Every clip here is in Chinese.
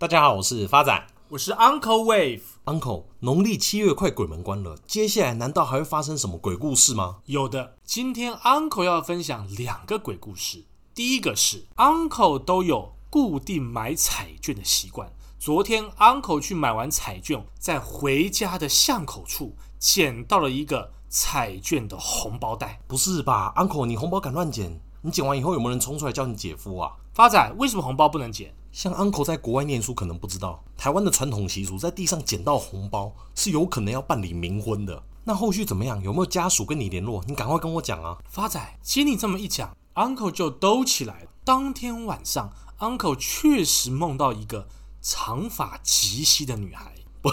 大家好，我是发仔，我是 Uncle Wave。Uncle，农历七月快鬼门关了，接下来难道还会发生什么鬼故事吗？有的，今天 Uncle 要分享两个鬼故事。第一个是 Uncle 都有固定买彩券的习惯。昨天 Uncle 去买完彩券，在回家的巷口处捡到了一个彩券的红包袋。不是吧，Uncle，你红包敢乱捡？你捡完以后有没有人冲出来叫你姐夫啊？发仔，为什么红包不能捡？像 Uncle 在国外念书，可能不知道台湾的传统习俗，在地上捡到红包是有可能要办理冥婚的。那后续怎么样？有没有家属跟你联络？你赶快跟我讲啊！发仔，经你这么一讲，Uncle 就兜起来了。当天晚上，Uncle 确实梦到一个长发及膝的女孩。不，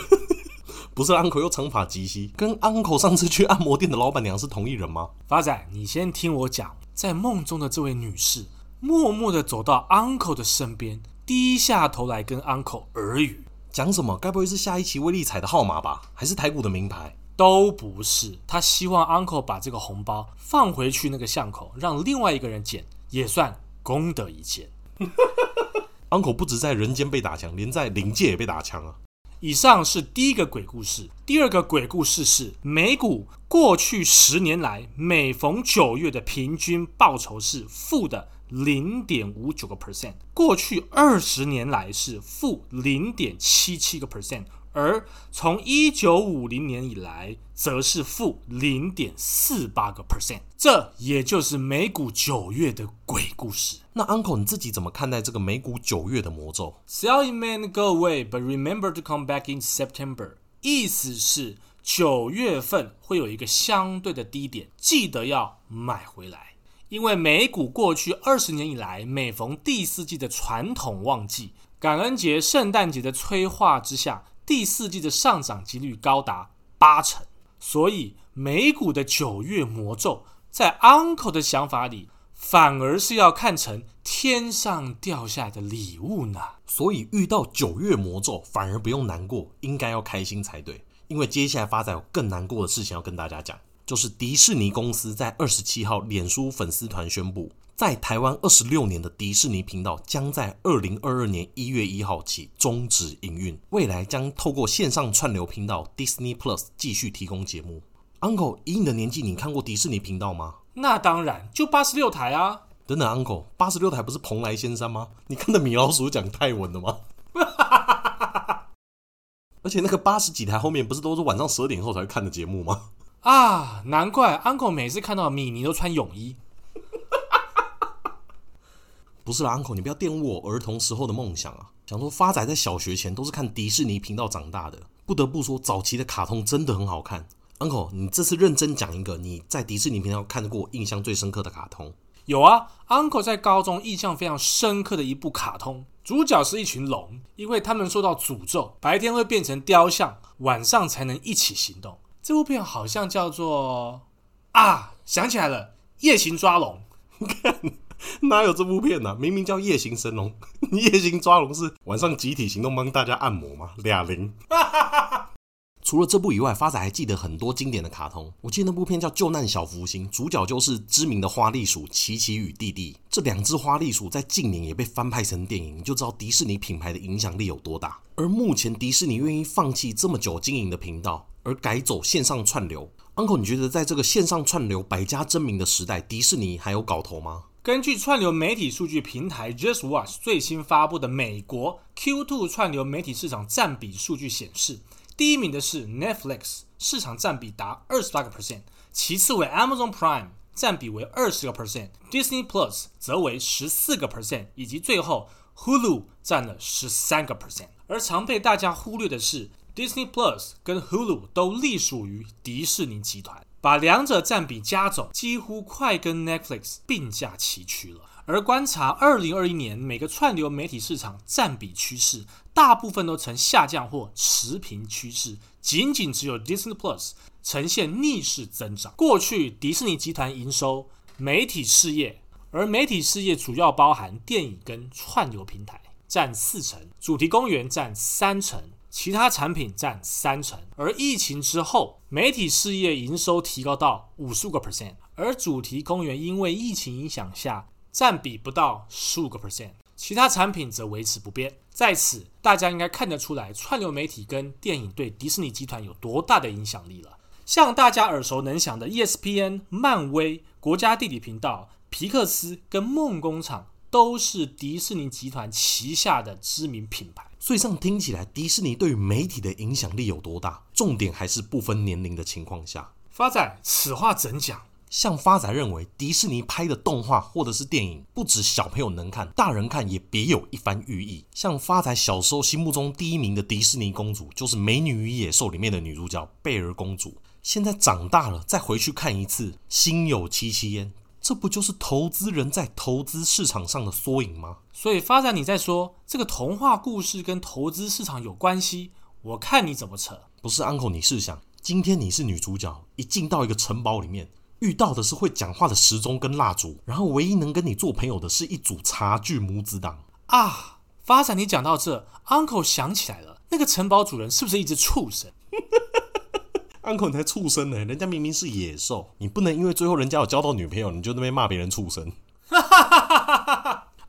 不是 Uncle 又长发及膝，跟 Uncle 上次去按摩店的老板娘是同一人吗？发仔，你先听我讲，在梦中的这位女士，默默地走到 Uncle 的身边。低下头来跟 uncle 耳语，讲什么？该不会是下一期威力彩的号码吧？还是台股的名牌？都不是。他希望 uncle 把这个红包放回去那个巷口，让另外一个人捡，也算功德一件。uncle 不止在人间被打枪，连在灵界也被打枪啊！以上是第一个鬼故事。第二个鬼故事是美股过去十年来每逢九月的平均报酬是负的。零点五九个 percent，过去二十年来是负零点七七个 percent，而从一九五零年以来则是负零点四八个 percent。这也就是美股九月的鬼故事。那 Uncle 你自己怎么看待这个美股九月的魔咒？Sell in May go away, but remember to come back in September。意思是九月份会有一个相对的低点，记得要买回来。因为美股过去二十年以来，每逢第四季的传统旺季，感恩节、圣诞节的催化之下，第四季的上涨几率高达八成。所以，美股的九月魔咒，在 Uncle 的想法里，反而是要看成天上掉下来的礼物呢。所以，遇到九月魔咒，反而不用难过，应该要开心才对。因为接下来发展有更难过的事情要跟大家讲。就是迪士尼公司在二十七号脸书粉丝团宣布，在台湾二十六年的迪士尼频道将在二零二二年一月一号起终止营运，未来将透过线上串流频道 Disney Plus 继续提供节目。Uncle，以你的年纪，你看过迪士尼频道吗？那当然，就八十六台啊。等等，Uncle，八十六台不是蓬莱仙山吗？你看的米老鼠讲泰文的吗？而且那个八十几台后面不是都是晚上十二点后才看的节目吗？啊，难怪 Uncle 每次看到米妮都穿泳衣。不是啦，Uncle，你不要玷污我儿童时候的梦想啊！想说发仔在小学前都是看迪士尼频道长大的，不得不说早期的卡通真的很好看。Uncle，你这次认真讲一个你在迪士尼频道看过印象最深刻的卡通。有啊，Uncle 在高中印象非常深刻的一部卡通，主角是一群龙，因为他们受到诅咒，白天会变成雕像，晚上才能一起行动。这部片好像叫做啊，想起来了，《夜行抓龙》。哪有这部片呢、啊？明明叫《夜行神龙》，夜行抓龙是晚上集体行动帮大家按摩吗？俩零。除了这部以外，发仔还记得很多经典的卡通。我记得那部片叫《救难小福星》，主角就是知名的花栗鼠奇奇与弟弟。这两只花栗鼠在近年也被翻拍成电影，你就知道迪士尼品牌的影响力有多大。而目前迪士尼愿意放弃这么久经营的频道，而改走线上串流，Uncle，你觉得在这个线上串流百家争鸣的时代，迪士尼还有搞头吗？根据串流媒体数据平台 JustWatch 最新发布的美国 Q2 串流媒体市场占比数据显示，第一名的是 Netflix，市场占比达二十八个 percent，其次为 Amazon Prime，占比为二十个 percent，Disney Plus 则为十四个 percent，以及最后 Hulu 占了十三个 percent。而常被大家忽略的是。Disney Plus 跟 Hulu 都隶属于迪士尼集团，把两者占比加总，几乎快跟 Netflix 并驾齐驱了。而观察二零二一年每个串流媒体市场占比趋势，大部分都呈下降或持平趋势，仅仅只有 Disney Plus 呈现逆势增长。过去迪士尼集团营收媒体事业，而媒体事业主要包含电影跟串流平台，占四成，主题公园占三成。其他产品占三成，而疫情之后，媒体事业营收提高到五十五个 percent，而主题公园因为疫情影响下占比不到十五个 percent，其他产品则维持不变。在此，大家应该看得出来，串流媒体跟电影对迪士尼集团有多大的影响力了。像大家耳熟能详的 ESPN、漫威、国家地理频道、皮克斯跟梦工厂，都是迪士尼集团旗下的知名品牌。所以这样听起来，迪士尼对于媒体的影响力有多大？重点还是不分年龄的情况下。发仔，此话怎讲？像发仔认为，迪士尼拍的动画或者是电影，不止小朋友能看，大人看也别有一番寓意。像发仔小时候心目中第一名的迪士尼公主，就是《美女与野兽》里面的女主角贝儿公主。现在长大了，再回去看一次，心有戚戚焉。这不就是投资人在投资市场上的缩影吗？所以发展你在说这个童话故事跟投资市场有关系？我看你怎么扯。不是 Uncle，你试想，今天你是女主角，一进到一个城堡里面，遇到的是会讲话的时钟跟蜡烛，然后唯一能跟你做朋友的是一组茶具母子档啊！发展你讲到这，Uncle 想起来了，那个城堡主人是不是一只畜生？Uncle 你才畜生呢，人家明明是野兽，你不能因为最后人家有交到女朋友，你就那边骂别人畜生。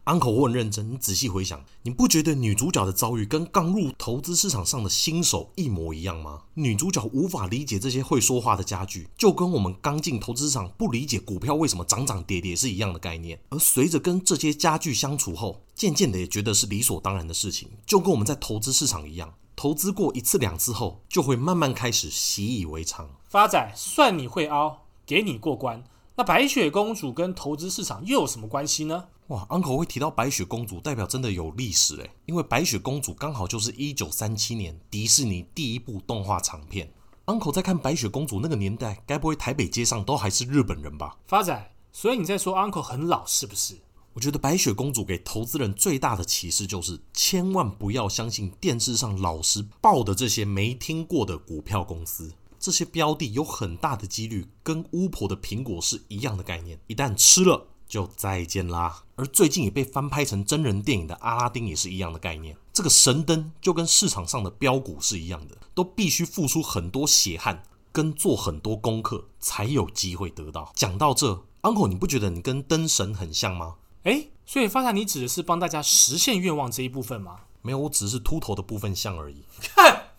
Uncle，我很认真。你仔细回想，你不觉得女主角的遭遇跟刚入投资市场上的新手一模一样吗？女主角无法理解这些会说话的家具，就跟我们刚进投资市场不理解股票为什么涨涨跌跌是一样的概念。而随着跟这些家具相处后，渐渐的也觉得是理所当然的事情，就跟我们在投资市场一样，投资过一次两次后，就会慢慢开始习以为常。发仔，算你会凹，给你过关。那白雪公主跟投资市场又有什么关系呢？哇，Uncle 会提到白雪公主，代表真的有历史诶，因为白雪公主刚好就是一九三七年迪士尼第一部动画长片。Uncle 在看白雪公主那个年代，该不会台北街上都还是日本人吧？发仔，所以你在说 Uncle 很老是不是？我觉得白雪公主给投资人最大的启示就是，千万不要相信电视上老是报的这些没听过的股票公司。这些标的有很大的几率跟巫婆的苹果是一样的概念，一旦吃了就再见啦。而最近也被翻拍成真人电影的《阿拉丁》也是一样的概念。这个神灯就跟市场上的标股是一样的，都必须付出很多血汗跟做很多功课才有机会得到。讲到这，Uncle，你不觉得你跟灯神很像吗？诶，所以发财，你指的是帮大家实现愿望这一部分吗？没有，我只是秃头的部分像而已。看，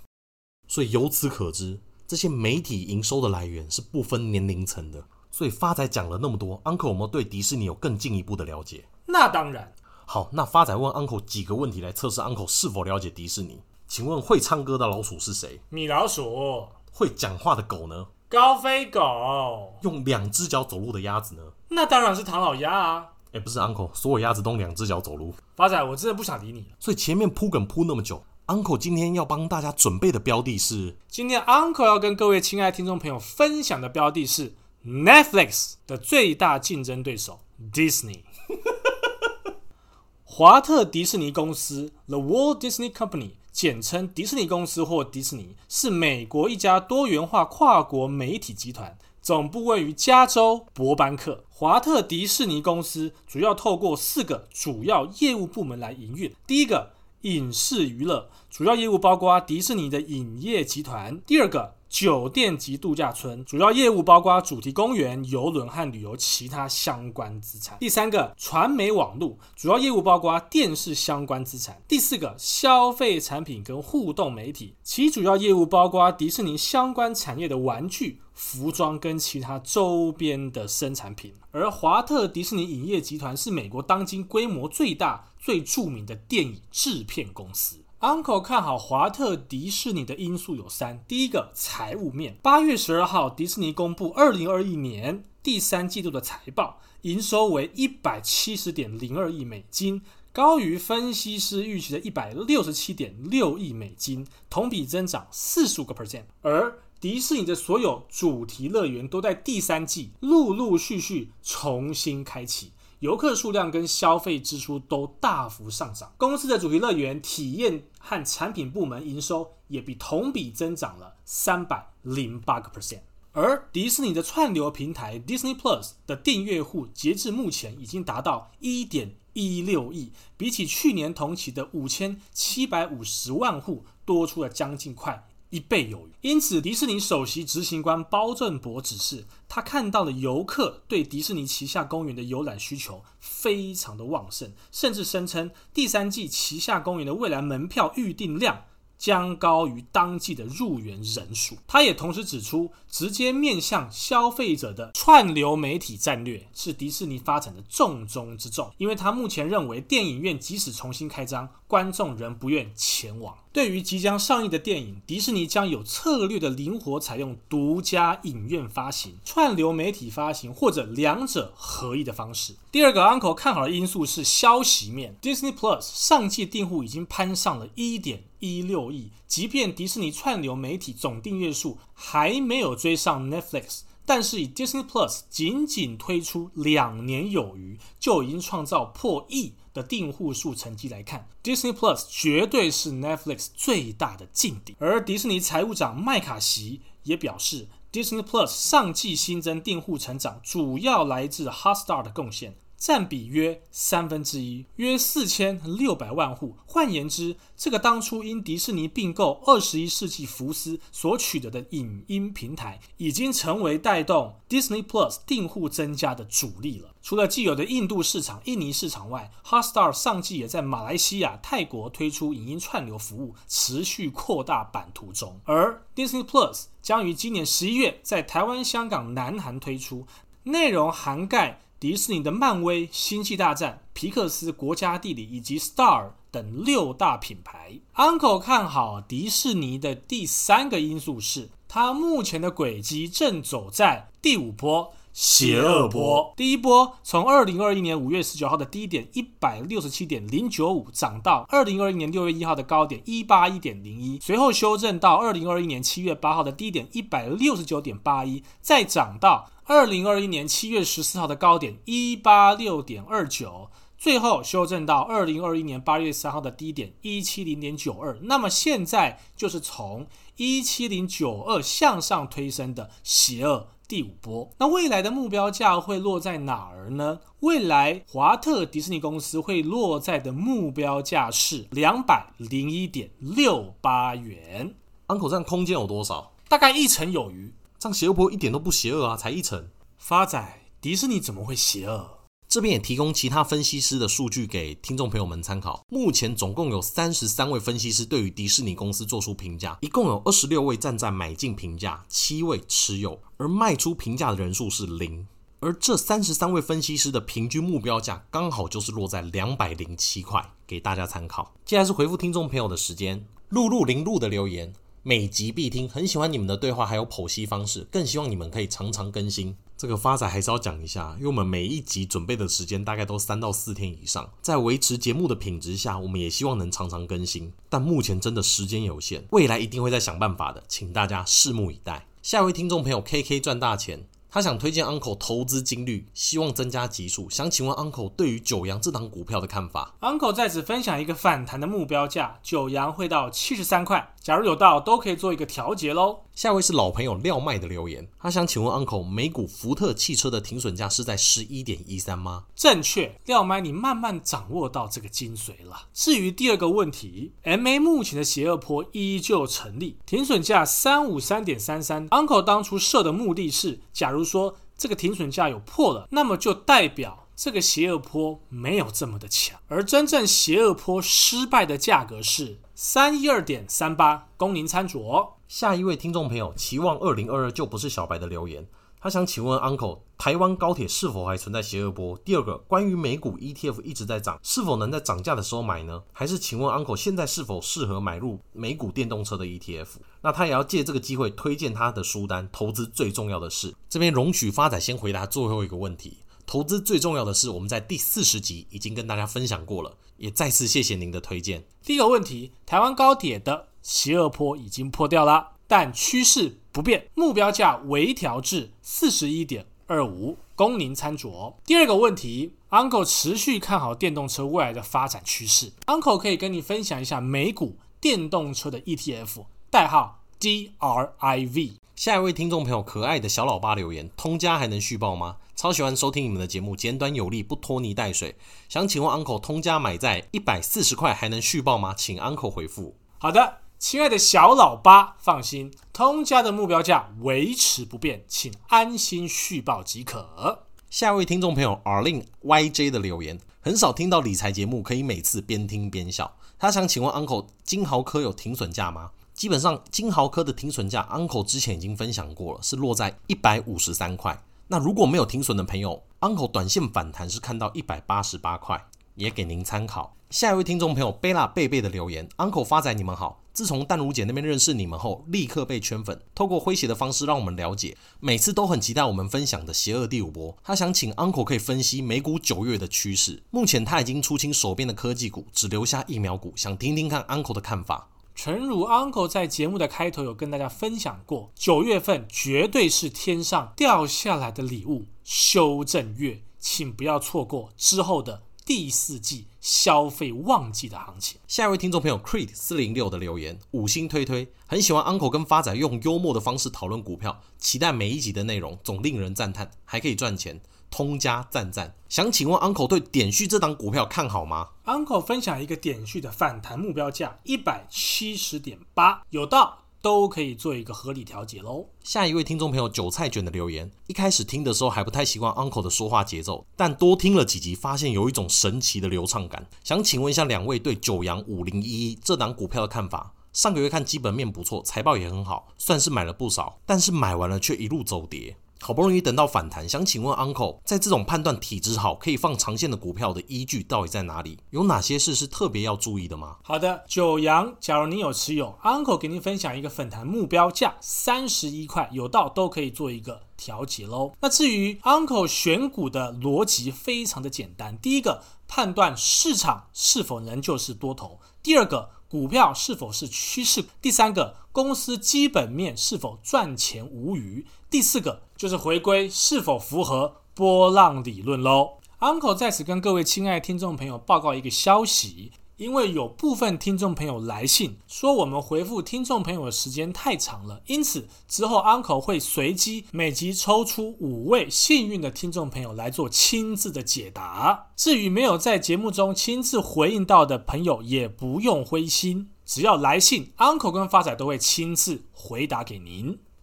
所以由此可知。这些媒体营收的来源是不分年龄层的，所以发仔讲了那么多，Uncle 有没有对迪士尼有更进一步的了解？那当然。好，那发仔问 Uncle 几个问题来测试 Uncle 是否了解迪士尼。请问会唱歌的老鼠是谁？米老鼠。会讲话的狗呢？高飞狗。用两只脚走路的鸭子呢？那当然是唐老鸭啊。哎，不是 Uncle，所有鸭子都两只脚走路。发仔，我真的不想理你了。所以前面铺梗铺那么久。Uncle 今天要帮大家准备的标的是，今天 Uncle 要跟各位亲爱听众朋友分享的标的是 Netflix 的最大竞争对手 Disney。华特迪士尼公司 The Walt Disney Company，简称迪士尼公司或迪士尼，是美国一家多元化跨国媒体集团，总部位于加州伯班克。华特迪士尼公司主要透过四个主要业务部门来营运，第一个。影视娱乐主要业务包括迪士尼的影业集团。第二个，酒店及度假村主要业务包括主题公园、游轮和旅游其他相关资产。第三个，传媒网络主要业务包括电视相关资产。第四个，消费产品跟互动媒体，其主要业务包括迪士尼相关产业的玩具。服装跟其他周边的生产品，而华特迪士尼影业集团是美国当今规模最大、最著名的电影制片公司。Uncle 看好华特迪士尼的因素有三：第一个，财务面。八月十二号，迪士尼公布二零二一年第三季度的财报，营收为一百七十点零二亿美金，高于分析师预期的一百六十七点六亿美金，同比增长四十五个 percent，而迪士尼的所有主题乐园都在第三季陆陆续续重新开启，游客数量跟消费支出都大幅上涨。公司的主题乐园体验和产品部门营收也比同比增长了三百零八个 percent。而迪士尼的串流平台 Disney Plus 的订阅户截至目前已经达到一点一六亿，比起去年同期的五千七百五十万户多出了将近快。一倍有余。因此，迪士尼首席执行官包正博指示，他看到了游客对迪士尼旗下公园的游览需求非常的旺盛，甚至声称第三季旗下公园的未来门票预订量。将高于当季的入园人数。他也同时指出，直接面向消费者的串流媒体战略是迪士尼发展的重中之重。因为他目前认为，电影院即使重新开张，观众仍不愿前往。对于即将上映的电影，迪士尼将有策略的灵活采用独家影院发行、串流媒体发行或者两者合一的方式。第二个 Uncle 看好的因素是消息面，Disney Plus 上季订户已经攀上了一点一六亿，即便迪士尼串流媒体总订阅数还没有追上 Netflix，但是以 Disney Plus 仅仅推出两年有余，就已经创造破亿的订户数成绩来看，Disney Plus 绝对是 Netflix 最大的劲敌。而迪士尼财务长麦卡锡也表示，Disney Plus 上季新增订户成长主要来自 Hotstar 的贡献。占比约三分之一，约四千六百万户。换言之，这个当初因迪士尼并购二十一世纪福斯所取得的影音平台，已经成为带动 Disney Plus 订户增加的主力了。除了既有的印度市场、印尼市场外，Hotstar 上季也在马来西亚、泰国推出影音串流服务，持续扩大版图中。而 Disney Plus 将于今年十一月在台湾、香港、南韩推出，内容涵盖。迪士尼的漫威、星际大战、皮克斯、国家地理以及 Star 等六大品牌，Uncle 看好迪士尼的第三个因素是，它目前的轨迹正走在第五波邪恶波。第一波从二零二一年五月十九号的低点一百六十七点零九五涨到二零二一年六月一号的高点一八一点零一，随后修正到二零二一年七月八号的低点一百六十九点八一，再涨到。二零二一年七月十四号的高点一八六点二九，最后修正到二零二一年八月三号的低点一七零点九二。那么现在就是从一七零九二向上推升的邪恶第五波。那未来的目标价会落在哪儿呢？未来华特迪士尼公司会落在的目标价是两百零一点六八元。Uncle 这样空间有多少？大概一成有余。这样邪恶婆一点都不邪恶啊，才一成。发仔，迪士尼怎么会邪恶？这边也提供其他分析师的数据给听众朋友们参考。目前总共有三十三位分析师对于迪士尼公司做出评价，一共有二十六位站在买进评价，七位持有，而卖出评价的人数是零。而这三十三位分析师的平均目标价刚好就是落在两百零七块，给大家参考。接下来是回复听众朋友的时间，露露零露的留言。每集必听，很喜欢你们的对话，还有剖析方式，更希望你们可以常常更新。这个发仔还是要讲一下，因为我们每一集准备的时间大概都三到四天以上，在维持节目的品质下，我们也希望能常常更新，但目前真的时间有限，未来一定会再想办法的，请大家拭目以待。下一位听众朋友 KK 赚大钱。他想推荐 Uncle 投资金率，希望增加级数。想请问 Uncle 对于九阳这档股票的看法？Uncle 在此分享一个反弹的目标价，九阳会到七十三块。假如有到，都可以做一个调节喽。下一位是老朋友廖麦的留言，他想请问 Uncle，美股福特汽车的停损价是在十一点一三吗？正确，廖麦，你慢慢掌握到这个精髓了。至于第二个问题，MA 目前的邪恶坡依旧成立，停损价三五三点三三。Uncle 当初设的目的是，假如说这个停损价有破了，那么就代表这个邪恶波没有这么的强，而真正邪恶波失败的价格是三一二点三八，供您参酌。下一位听众朋友期望二零二二就不是小白的留言，他想请问 Uncle，台湾高铁是否还存在邪恶波？第二个，关于美股 ETF 一直在涨，是否能在涨价的时候买呢？还是请问 Uncle，现在是否适合买入美股电动车的 ETF？那他也要借这个机会推荐他的书单《投资最重要的事》。这边容许发仔先回答最后一个问题。投资最重要的是，我们在第四十集已经跟大家分享过了，也再次谢谢您的推荐。第一个问题，台湾高铁的。邪恶坡已经破掉了，但趋势不变，目标价微调至四十一点二五，供您参酌。第二个问题，Uncle 持续看好电动车未来的发展趋势。Uncle 可以跟你分享一下美股电动车的 ETF，代号 DRIV。下一位听众朋友，可爱的小老八留言：通家还能续报吗？超喜欢收听你们的节目，简短有力，不拖泥带水。想请问 Uncle，通家买在一百四十块还能续报吗？请 Uncle 回复。好的。亲爱的小老八，放心，通家的目标价维持不变，请安心续报即可。下一位听众朋友 Arlene YJ 的留言，很少听到理财节目可以每次边听边笑。他想请问 Uncle，金豪科有停损价吗？基本上，金豪科的停损价，Uncle 之前已经分享过了，是落在一百五十三块。那如果没有停损的朋友，Uncle 短线反弹是看到一百八十八块，也给您参考。下一位听众朋友贝拉贝贝的留言，Uncle 发仔你们好。自从淡如姐那边认识你们后，立刻被圈粉。透过诙谐的方式让我们了解，每次都很期待我们分享的邪恶第五波。他想请 Uncle 可以分析美股九月的趋势。目前他已经出清手边的科技股，只留下疫苗股，想听听看 Uncle 的看法。诚如 Uncle 在节目的开头有跟大家分享过，九月份绝对是天上掉下来的礼物，修正月，请不要错过之后的。第四季消费旺季的行情。下一位听众朋友 Creed 四零六的留言，五星推推，很喜欢 Uncle 跟发仔用幽默的方式讨论股票，期待每一集的内容，总令人赞叹，还可以赚钱，通家赞赞。想请问 Uncle 对点序这档股票看好吗？Uncle 分享一个点序的反弹目标价一百七十点八，有到。都可以做一个合理调节喽。下一位听众朋友韭菜卷的留言，一开始听的时候还不太习惯 Uncle 的说话节奏，但多听了几集，发现有一种神奇的流畅感。想请问一下两位对九阳五零一一这档股票的看法？上个月看基本面不错，财报也很好，算是买了不少，但是买完了却一路走跌。好不容易等到反弹，想请问 Uncle，在这种判断体质好、可以放长线的股票的依据到底在哪里？有哪些事是特别要注意的吗？好的，九阳，假如您有持有，Uncle 给您分享一个反弹目标价三十一块，有到都可以做一个调节喽。那至于 Uncle 选股的逻辑非常的简单，第一个判断市场是否仍旧是多头，第二个。股票是否是趋势？第三个，公司基本面是否赚钱无虞？第四个，就是回归是否符合波浪理论喽。Uncle 在此跟各位亲爱的听众朋友报告一个消息。因为有部分听众朋友来信说我们回复听众朋友的时间太长了，因此之后 Uncle 会随机每集抽出五位幸运的听众朋友来做亲自的解答。至于没有在节目中亲自回应到的朋友，也不用灰心，只要来信，Uncle 跟发仔都会亲自回答给您。